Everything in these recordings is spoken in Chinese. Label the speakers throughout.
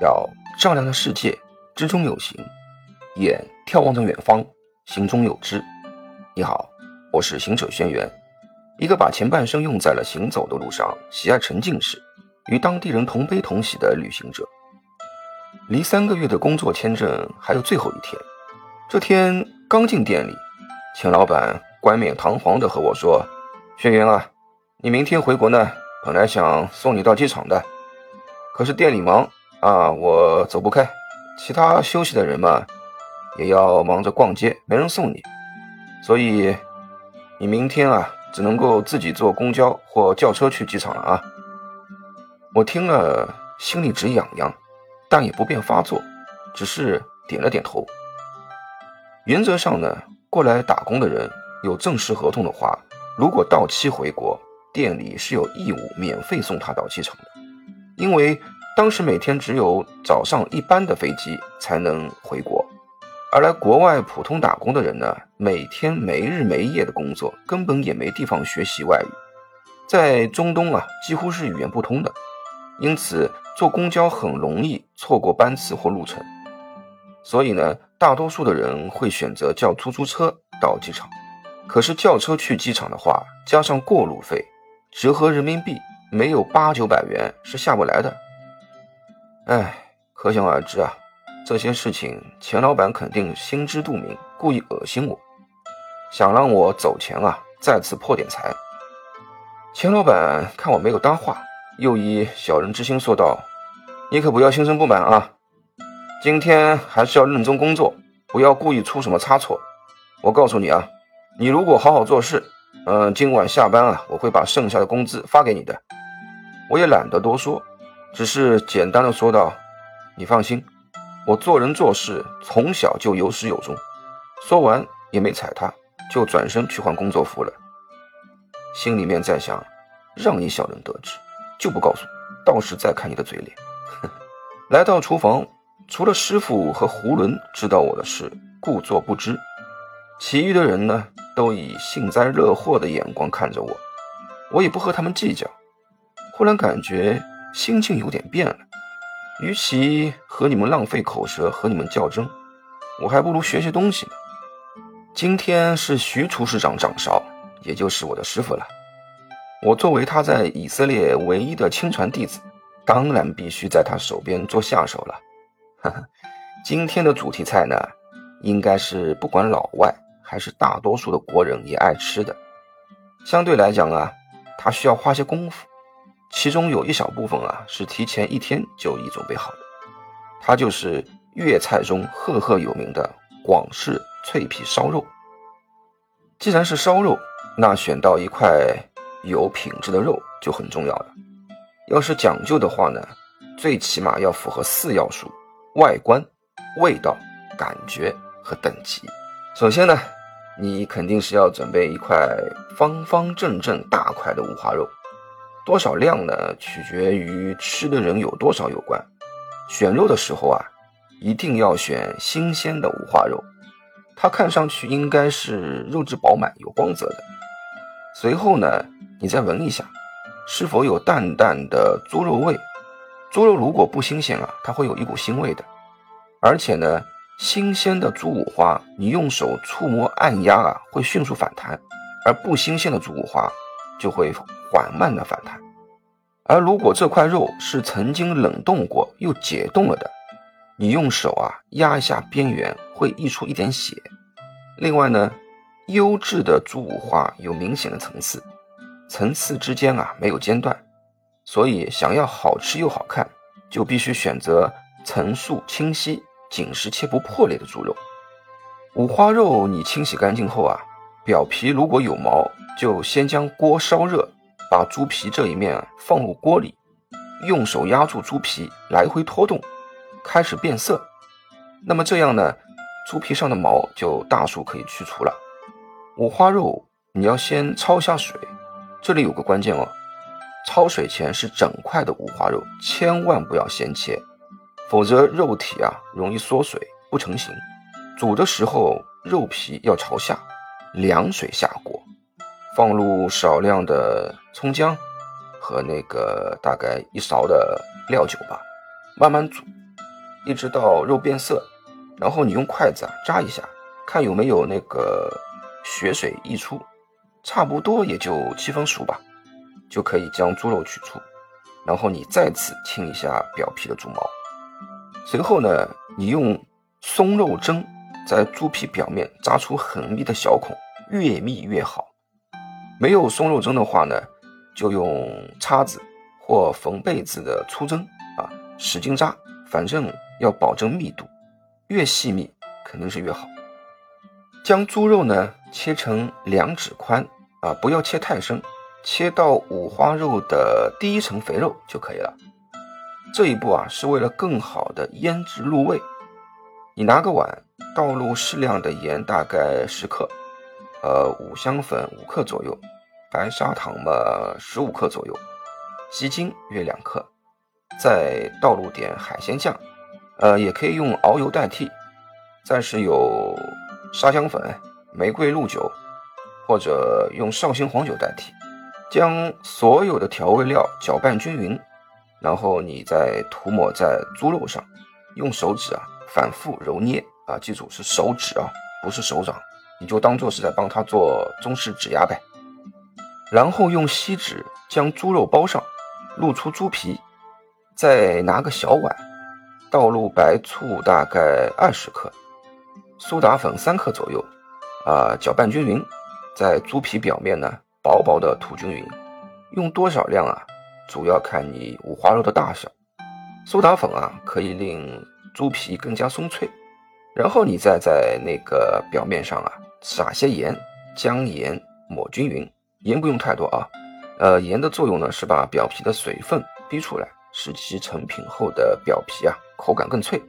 Speaker 1: 要丈量的世界，知中有行；眼眺望着远方，心中有知。你好，我是行者轩辕，一个把前半生用在了行走的路上，喜爱沉浸式，与当地人同悲同喜的旅行者。离三个月的工作签证还有最后一天，这天刚进店里，钱老板冠冕堂皇地和我说：“轩辕啊，你明天回国呢，本来想送你到机场的，可是店里忙啊，我走不开。其他休息的人嘛，也要忙着逛街，没人送你，所以你明天啊，只能够自己坐公交或轿车去机场了啊。”我听了，心里直痒痒。但也不便发作，只是点了点头。原则上呢，过来打工的人有正式合同的话，如果到期回国，店里是有义务免费送他到机场的。因为当时每天只有早上一班的飞机才能回国，而来国外普通打工的人呢，每天没日没夜的工作，根本也没地方学习外语，在中东啊，几乎是语言不通的。因此，坐公交很容易错过班次或路程，所以呢，大多数的人会选择叫出租车到机场。可是叫车去机场的话，加上过路费，折合人民币没有八九百元是下不来的。哎，可想而知啊，这些事情钱老板肯定心知肚明，故意恶心我，想让我走前啊再次破点财。钱老板看我没有搭话。又以小人之心说道：“你可不要心生不满啊！今天还是要认真工作，不要故意出什么差错。我告诉你啊，你如果好好做事，嗯，今晚下班啊，我会把剩下的工资发给你的。我也懒得多说，只是简单的说道：你放心，我做人做事从小就有始有终。说完也没踩他，就转身去换工作服了。心里面在想，让你小人得志。”就不告诉，到时再看你的嘴脸。来到厨房，除了师傅和胡伦知道我的事，故作不知。其余的人呢，都以幸灾乐祸的眼光看着我。我也不和他们计较。忽然感觉心境有点变了。与其和你们浪费口舌，和你们较真，我还不如学些东西呢。今天是徐厨师长掌勺，也就是我的师傅了。我作为他在以色列唯一的亲传弟子，当然必须在他手边做下手了。哈哈，今天的主题菜呢，应该是不管老外还是大多数的国人也爱吃的。相对来讲啊，它需要花些功夫，其中有一小部分啊是提前一天就已准备好的。它就是粤菜中赫赫有名的广式脆皮烧肉。既然是烧肉，那选到一块。有品质的肉就很重要了。要是讲究的话呢，最起码要符合四要素：外观、味道、感觉和等级。首先呢，你肯定是要准备一块方方正正大块的五花肉，多少量呢？取决于吃的人有多少有关。选肉的时候啊，一定要选新鲜的五花肉，它看上去应该是肉质饱满、有光泽的。随后呢。你再闻一下，是否有淡淡的猪肉味？猪肉如果不新鲜啊，它会有一股腥味的。而且呢，新鲜的猪五花，你用手触摸按压啊，会迅速反弹；而不新鲜的猪五花就会缓慢的反弹。而如果这块肉是曾经冷冻过又解冻了的，你用手啊压一下边缘，会溢出一点血。另外呢，优质的猪五花有明显的层次。层次之间啊没有间断，所以想要好吃又好看，就必须选择层数清晰、紧实且不破裂的猪肉。五花肉你清洗干净后啊，表皮如果有毛，就先将锅烧热，把猪皮这一面放入锅里，用手压住猪皮，来回拖动，开始变色。那么这样呢，猪皮上的毛就大数可以去除了。五花肉你要先焯下水。这里有个关键哦，焯水前是整块的五花肉，千万不要先切，否则肉体啊容易缩水不成形。煮的时候肉皮要朝下，凉水下锅，放入少量的葱姜和那个大概一勺的料酒吧，慢慢煮，一直到肉变色，然后你用筷子啊扎一下，看有没有那个血水溢出，差不多也就七分熟吧，就可以将猪肉取出。然后你再次清一下表皮的猪毛，随后呢，你用松肉蒸在猪皮表面扎出很密的小孔，越密越好。没有松肉针的话呢，就用叉子或缝被子的粗针啊，使劲扎，反正要保证密度，越细密肯定是越好。将猪肉呢切成两指宽啊，不要切太深。切到五花肉的第一层肥肉就可以了。这一步啊，是为了更好的腌制入味。你拿个碗，倒入适量的盐，大概十克，呃，五香粉五克左右，白砂糖嘛十五克左右，鸡精约两克，再倒入点海鲜酱，呃，也可以用熬油代替。再是有沙姜粉、玫瑰露酒，或者用绍兴黄酒代替。将所有的调味料搅拌均匀，然后你再涂抹在猪肉上，用手指啊反复揉捏啊，记住是手指啊，不是手掌，你就当做是在帮他做中式指压呗。然后用锡纸将猪肉包上，露出猪皮，再拿个小碗，倒入白醋大概二十克，苏打粉三克左右，啊，搅拌均匀，在猪皮表面呢。薄薄的涂均匀，用多少量啊？主要看你五花肉的大小。苏打粉啊，可以令猪皮更加松脆。然后你再在那个表面上啊撒些盐，将盐抹均匀。盐不用太多啊，呃，盐的作用呢是把表皮的水分逼出来，使其成品后的表皮啊口感更脆。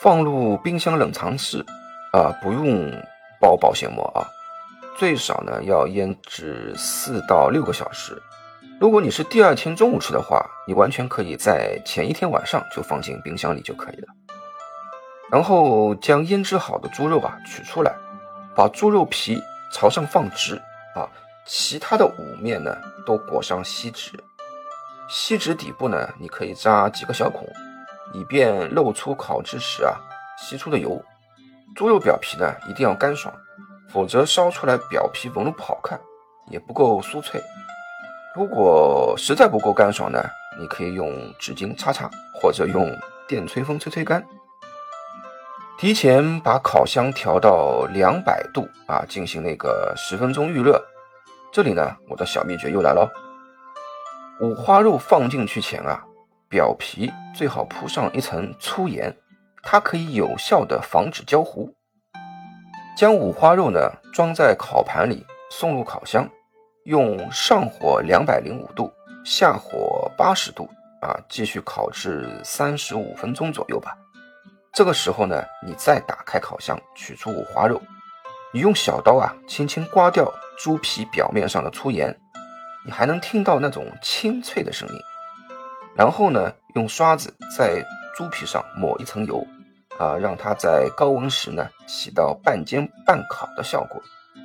Speaker 1: 放入冰箱冷藏室啊，不用包保鲜膜啊。最少呢要腌制四到六个小时。如果你是第二天中午吃的话，你完全可以在前一天晚上就放进冰箱里就可以了。然后将腌制好的猪肉啊取出来，把猪肉皮朝上放直啊，其他的五面呢都裹上锡纸。锡纸底部呢你可以扎几个小孔，以便露出烤制时啊吸出的油。猪肉表皮呢一定要干爽。否则烧出来表皮纹路不好看，也不够酥脆。如果实在不够干爽呢，你可以用纸巾擦擦，或者用电吹风吹吹干。提前把烤箱调到两百度啊，进行那个十分钟预热。这里呢，我的小秘诀又来了。五花肉放进去前啊，表皮最好铺上一层粗盐，它可以有效的防止焦糊。将五花肉呢装在烤盘里，送入烤箱，用上火两百零五度，下火八十度啊，继续烤制三十五分钟左右吧。这个时候呢，你再打开烤箱，取出五花肉，你用小刀啊，轻轻刮掉猪皮表面上的粗盐，你还能听到那种清脆的声音。然后呢，用刷子在猪皮上抹一层油。啊，让它在高温时呢起到半煎半烤的效果，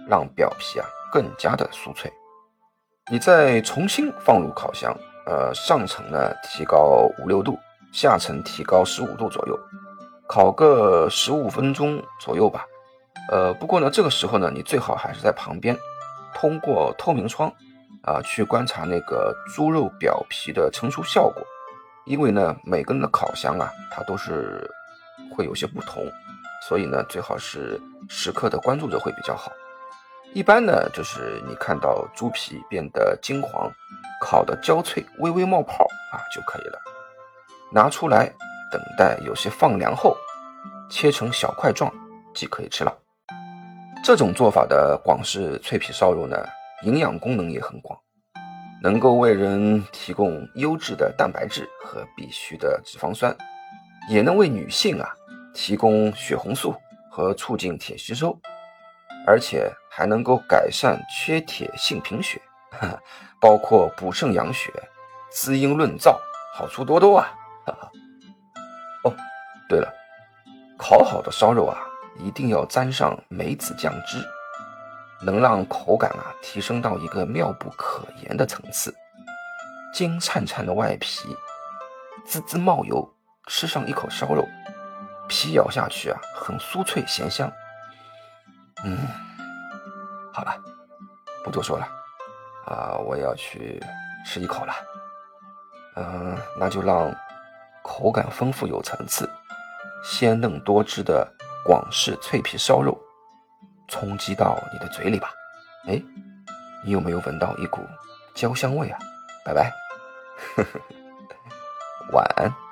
Speaker 1: 让表皮啊更加的酥脆。你再重新放入烤箱，呃，上层呢提高五六度，下层提高十五度左右，烤个十五分钟左右吧。呃，不过呢，这个时候呢，你最好还是在旁边，通过透明窗啊去观察那个猪肉表皮的成熟效果，因为呢，每个人的烤箱啊，它都是。会有些不同，所以呢，最好是时刻的关注着会比较好。一般呢，就是你看到猪皮变得金黄，烤的焦脆，微微冒泡啊就可以了。拿出来，等待有些放凉后，切成小块状即可以吃了。这种做法的广式脆皮烧肉呢，营养功能也很广，能够为人提供优质的蛋白质和必需的脂肪酸，也能为女性啊。提供血红素和促进铁吸收，而且还能够改善缺铁性贫血，包括补肾养血、滋阴润燥，好处多多啊！哈哈，对了，烤好的烧肉啊，一定要沾上梅子酱汁，能让口感啊提升到一个妙不可言的层次。金灿灿的外皮，滋滋冒油，吃上一口烧肉，皮咬下去啊，很酥脆咸香。嗯，好了，不多说了，啊，我要去吃一口了。嗯，那就让口感丰富有层次、鲜嫩多汁的广式脆皮烧肉冲击到你的嘴里吧。哎，你有没有闻到一股焦香味啊？拜拜，晚安。